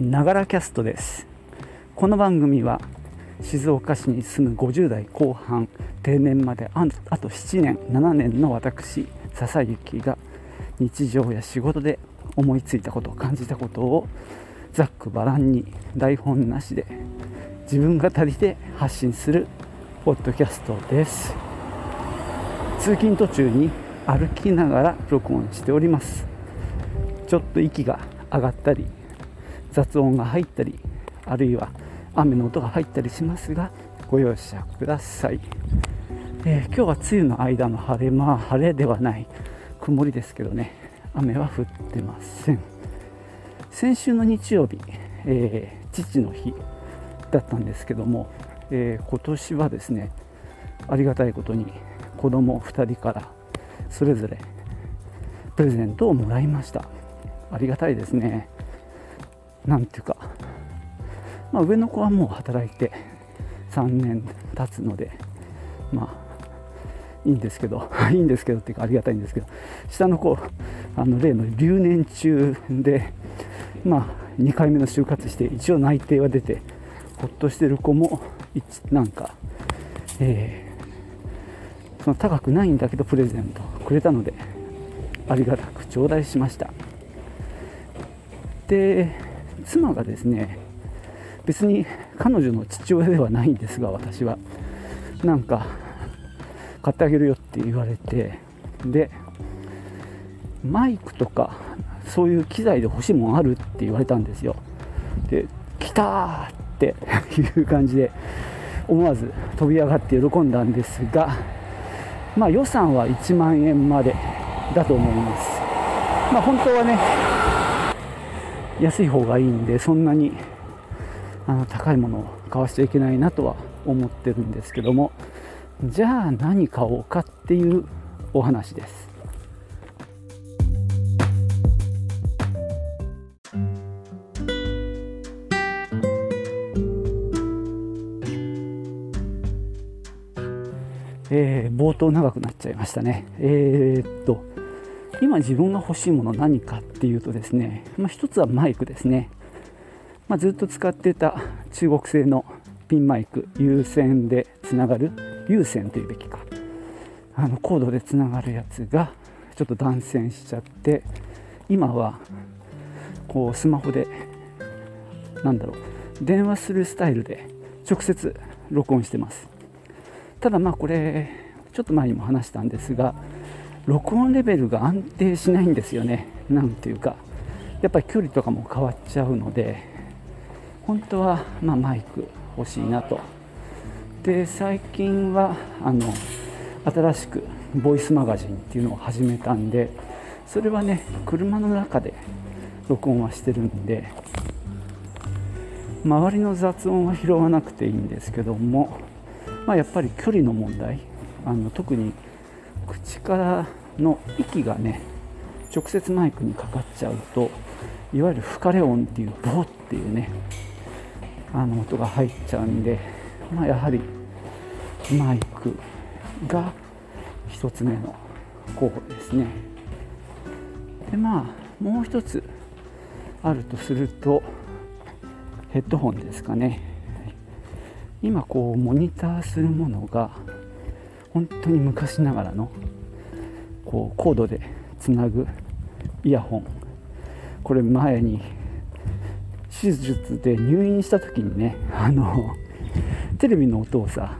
ながらキャストです。この番組は静岡市に住む50代後半定年までああと7年7年の私笹幸が日常や仕事で思いついたこと感じたことをざっくばらんに台本なしで自分語りで発信するポッドキャストです。通勤途中に歩きながら録音しております。ちょっと息が上がったり雑音が入ったりあるいは雨の音が入ったりしますがご容赦ください、えー、今日は梅雨の間の晴れまあ晴れではない曇りですけどね。雨は降ってません。先週の日曜日、えー、父の日だったんですけども、えー、今年はですねありがたいことに子供2人からそれぞれプレゼントをもらいました。ありがたいですね。なんていうか、まあ、上の子はもう働いて3年経つのでまあいいんですけど いいんですけどっていうかありがたいんですけど下の子あの例の留年中でまあ2回目の就活して一応内定は出てほっとしてる子もなんか、えー、その高くないんだけどプレゼントくれたのでありがたく頂戴しました。で妻がですね別に彼女の父親ではないんですが私は。なんか買ってあげるよって言われてでマイクとかそういう機材で欲しいもんあるって言われたんですよ。で来たーっていう感じで思わず飛び上がって喜んだんですがまあ予算は1万円までだと思います。まあ本当はね安い方がいいんでそんなにあの高いものを買わしちゃいけないなとは思ってるんですけどもじゃあ何買おうかっていうお話です。えー、冒頭長くなっちゃいましたね。えー、っと今自分が欲しいもの何かっていうとですね、まあ、一つはマイクですね、まあ、ずっと使ってた中国製のピンマイク有線でつながる有線というべきか。あのコードでつながるやつがちょっと断線しちゃって今はこうスマホでなんだろう電話するスタイルで直接録音してます。ただまあこれちょっと前にも話したんですが録音レベルが安定しないんですよね。なんていうか。やっぱり距離とかも変わっちゃうので本当はまあマイク欲しいなと。で最近はあの新しくボイスマガジンっていうのを始めたんでそれはね車の中で録音はしてるんで周りの雑音は拾わなくていいんですけども、まあ、やっぱり距離の問題あの特に口からの息がね直接マイクにかかっちゃうといわゆる吹かれ音っていうボーっていうねあの音が入っちゃうんで、まあ、やはりマイクが1つ目の候補ですね。でまあもう一つあるとするとヘッドホンですかね。今こうモニターするものが本当に昔ながらのこうコードでつなぐイヤホン。これ前に手術で入院した時にねあのテレビの音をさ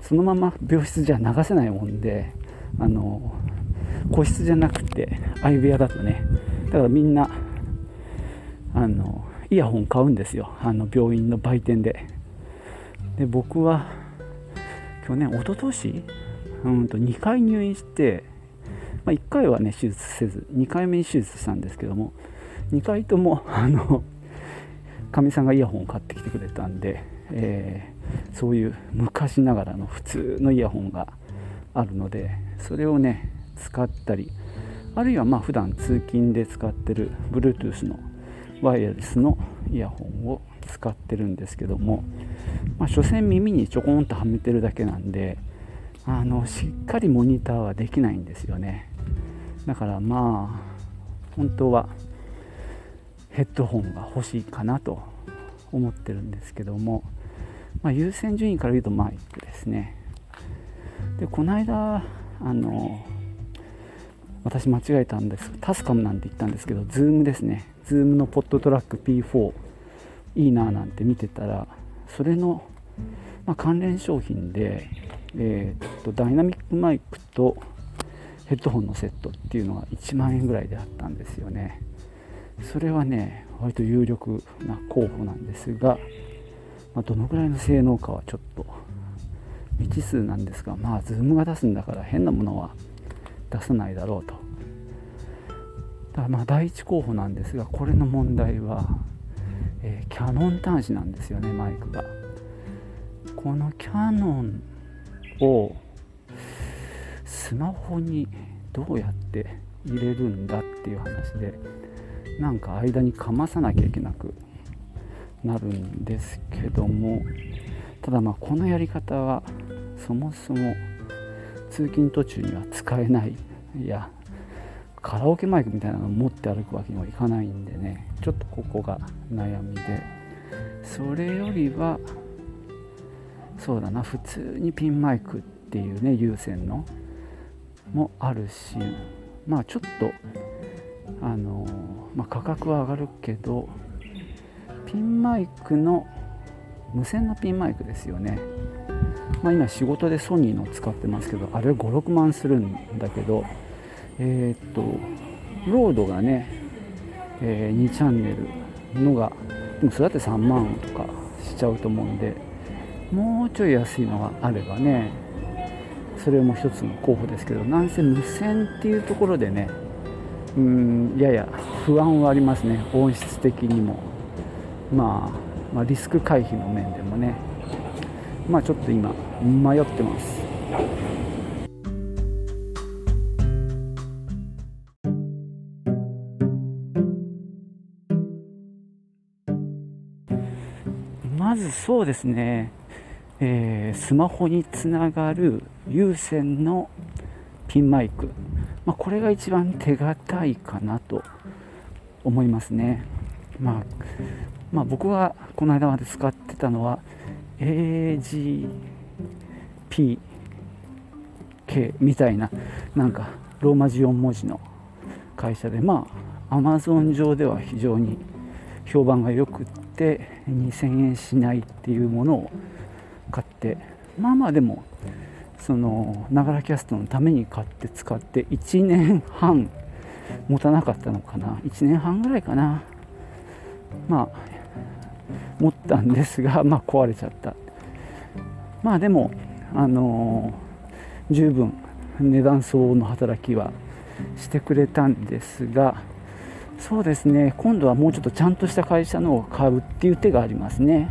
そのまま病室じゃ流せないもんであの個室じゃなくて相部屋だとね。だからみんなあのイヤホン買うんですよ。あの病院の売店で。で僕は去年一昨年？うんと2回入院して、まあ、1回はね手術せず2回目に手術したんですけども2回とも あのかみさんがイヤホンを買ってきてくれたんで、えー、そういう昔ながらの普通のイヤホンがあるのでそれをね使ったりあるいはまあ普段通勤で使ってる Bluetooth のワイヤレスのイヤホンを使ってるんですけどもまあ、所詮耳にちょこんとはめてるだけなんであのしっかりモニターはできないんですよね。だからまあ本当はヘッドホンが欲しいかなと思ってるんですけども、まあ、優先順位から言うとマイクですね。でこの間あの私間違えたんです。 TASCAM なんて言ったんですけど Zoom ですね。 Zoom の PodTrak P4 いいななんて見てたらそれの、まあ、関連商品で、えー、っとダイナミックマイクとヘッドホンのセットっていうのが1万円ぐらいであったんですよね。それはね割と有力な候補なんですが、まあ、どのぐらいの性能かはちょっと未知数なんですがまあズームが出すんだから変なものは出さないだろうと。だからまあ第一候補なんですがこれの問題は、えー、キャノン端子なんですよねマイクが。このキャノンをスマホにどうやって入れるんだっていう話でなんか間にかまさなきゃいけなくなるんですけどもただまあこのやり方はそもそも通勤途中には使えないいやカラオケマイクみたいなの持って歩くわけにはいかないんでね。ちょっとここが悩みで。それよりはそうだな普通にピンマイクっていうね有線のもあるしまあちょっとあの、まあ、価格は上がるけどピンマイクの無線のピンマイクですよね、まあ、今仕事でソニーの使ってますけどあれ56万するんだけどえー、っとロードがね、えー、2チャンネルのがでもそれだって3万とかしちゃうと思うんでもうちょい安いのがあればねそれも一つの候補ですけどなんせ無線っていうところでねうんやや不安はありますね。音質的にも、まあ、まあリスク回避の面でもね。まあちょっと今迷ってます。まずそうですね。えー、スマホにつながる有線のピンマイク、まあ、これが一番手堅いかなと思いますね、まあ、まあ、僕はこの間まで使ってたのは AGPK みたいななんかローマ字4文字の会社でまあ Amazon 上では非常に評判が良くて2000円しないっていうものを買ってまあまあでもそのながらキャストのために買って使って1年半持たなかったのかな。1年半ぐらいかな。まあ持ったんですが まあ壊れちゃった。まあでもあのー、十分値段相応の働きはしてくれたんですがそうですね。今度はもうちょっとちゃんとした会社のを買うっていう手がありますね。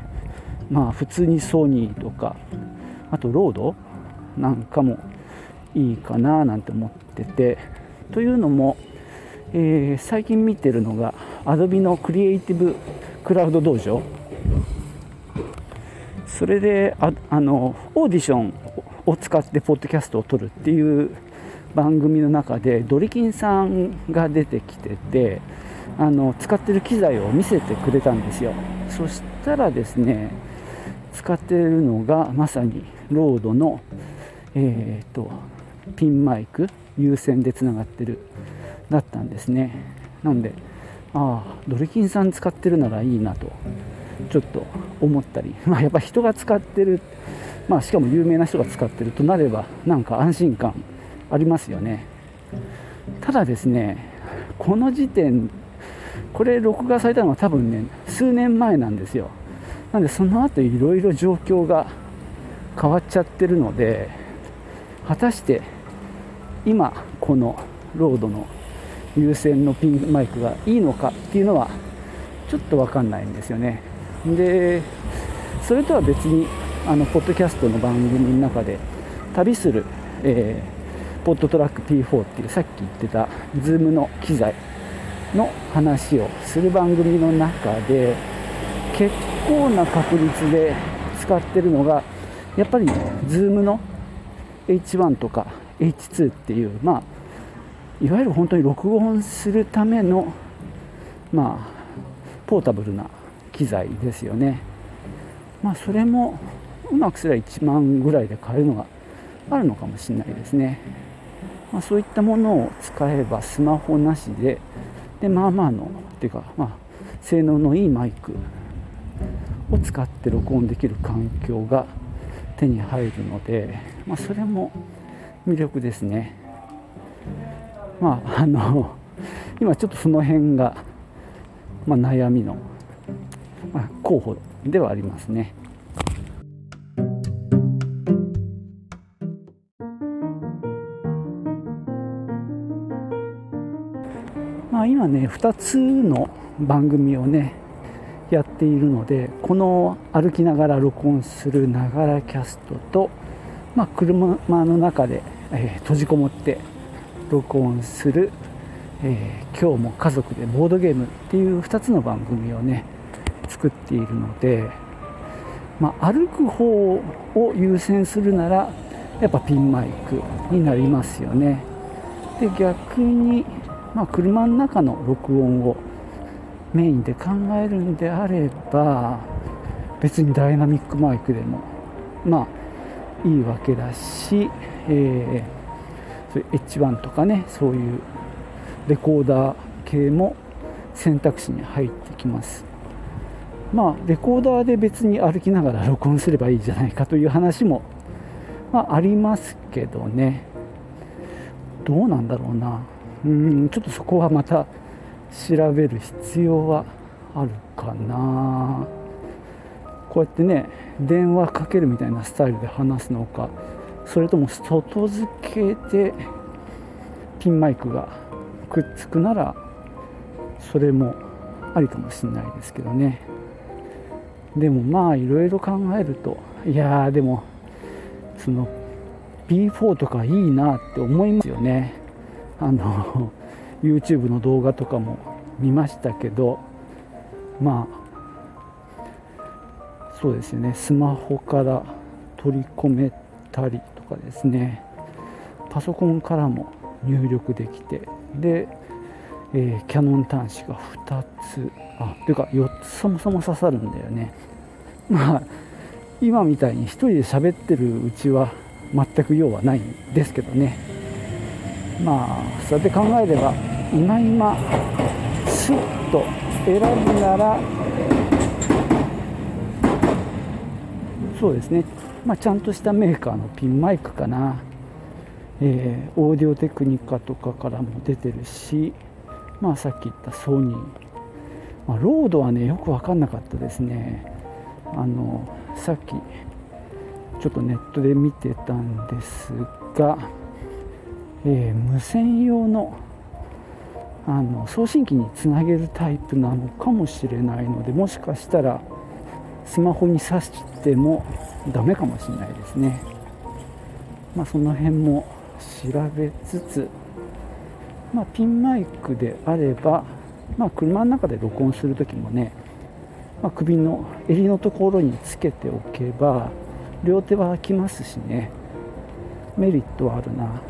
まあ普通にソニーとかあとロードなんかもいいかななんて思ってて。というのも、えー、最近見てるのが Adobe のクリエイティブクラウド道場。それでああのオーディションを使ってポッドキャストを撮るっていう番組の中でドリキンさんが出てきててあの使ってる機材を見せてくれたんですよ。そしたらですね使ってるのがまさにロードの、えーと、ピンマイク有線でつながってるだったんですね。なんでああドリキンさん使ってるならいいなとちょっと思ったり、まあ、やっぱ人が使ってる、まあ、しかも有名な人が使ってるとなればなんか安心感ありますよね。ただですねこの時点これ録画されたのは多分ね数年前なんですよ。なんでその後いろいろ状況が変わっちゃってるので果たして今このロードの有線のピンマイクがいいのかっていうのはちょっと分かんないんですよね。でそれとは別にあのポッドキャストの番組の中で旅する、えー、ポッドトラック P4 っていうさっき言ってた Zoom の機材の話をする番組の中で結構な確率で使ってるのがやっぱり Zoom の H1 とか H2 っていうまあいわゆる本当に録音するためのまあポータブルな機材ですよね。まあそれもうまくすれば1万ぐらいで買えるのがあるのかもしれないですね、まあ、そういったものを使えばスマホなしででまあまあのっていうかまあ性能のいいマイクを使って録音できる環境が手に入るので、まあ、それも魅力ですねまああの今ちょっとその辺が、まあ、悩みの、まあ、候補ではありますね。まあ、今ね2つの番組をねやっているのでこの歩きながら録音するながらキャストと、まあ、車の中で、えー、閉じこもって録音する、えー、今日も家族でボードゲームっていう2つの番組をね作っているので、まあ、歩く方を優先するならやっぱピンマイクになりますよね。で逆に、まあ、車の中の録音をメインで考えるんであれば別にダイナミックマイクでもまあいいわけだし、えー、そういう H1 とかねそういうレコーダー系も選択肢に入ってきます。まあレコーダーで別に歩きながら録音すればいいじゃないかという話も、まあ、ありますけどね。どうなんだろうな。うんちょっとそこはまた調べる必要はあるかな。こうやってね電話かけるみたいなスタイルで話すのかそれとも外付けでピンマイクがくっつくならそれもありかもしれないですけどね。でもまあいろいろ考えるといやでもその B4 とかいいなって思いますよね。あの YouTube の動画とかも見ましたけどまあそうですねスマホから取り込めたりとかですねパソコンからも入力できてで、えー、キャノン端子が2つあというか4つそもそも刺さるんだよね。まあ今みたいに1人で喋ってるうちは全く用はないんですけどね。まあそうやって考えれば今今スッと選ぶならそうですね、まあ、ちゃんとしたメーカーのピンマイクかな、えー、オーディオテクニカとかからも出てるし、まあ、さっき言ったソニー、まあ、ロードはねよく分かんなかったですね。あのさっきちょっとネットで見てたんですがえー、無線用のあの送信機につなげるタイプなのかもしれないのでもしかしたらスマホに挿してもダメかもしれないですね。まあその辺も調べつつまあ、ピンマイクであれば、まあ、車の中で録音する時もね、ま、首の襟のところにつけておけば両手は空きますしね。メリットはあるな。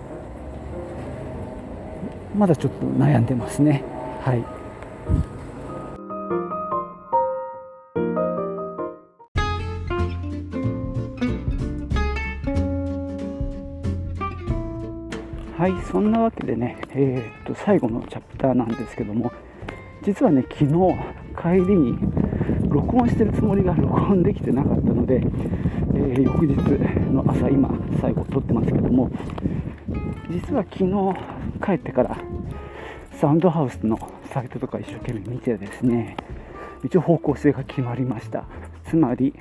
まだちょっと悩んでますね。はい。はいそんなわけでね、えー、っと最後のチャプターなんですけども実はね昨日帰りに録音してるつもりが録音できてなかったので、えー、翌日の朝今最後撮ってますけども実は昨日帰ってからサウンドハウスのサイトとか一生懸命見てですね一応方向性が決まりました。つまり、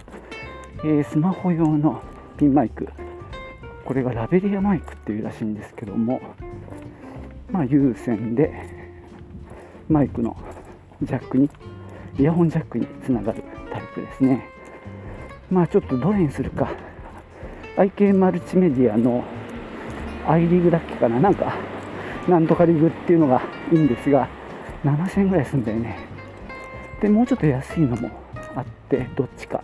えー、スマホ用のピンマイクこれがラベリアマイクっていうらしいんですけどもまあ有線でマイクのジャックにイヤホンジャックにつながるタイプですね。まあちょっとどれにするか。IK マルチメディアの i リーグだっけかな。なんかなんとかリグっていうのがいいんですが7000円ぐらいするんだよね。でもうちょっと安いのもあってどっちか。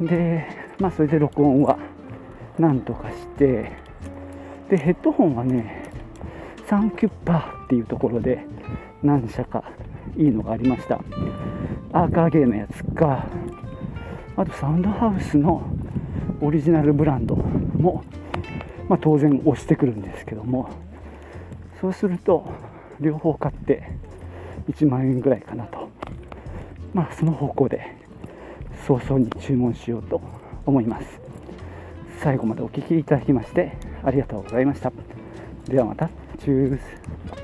でまあそれで録音はなんとかして。でヘッドホンはねサンキュッパーっていうところで何社かいいのがありました。アーカーゲーのやつか。あとサウンドハウスのオリジナルブランドも、まあ、当然押してくるんですけども。そうすると両方買って1万円ぐらいかなと。まあその方向で早々に注文しようと思います。最後までお聴きいただきましてありがとうございました。ではまた。チュース。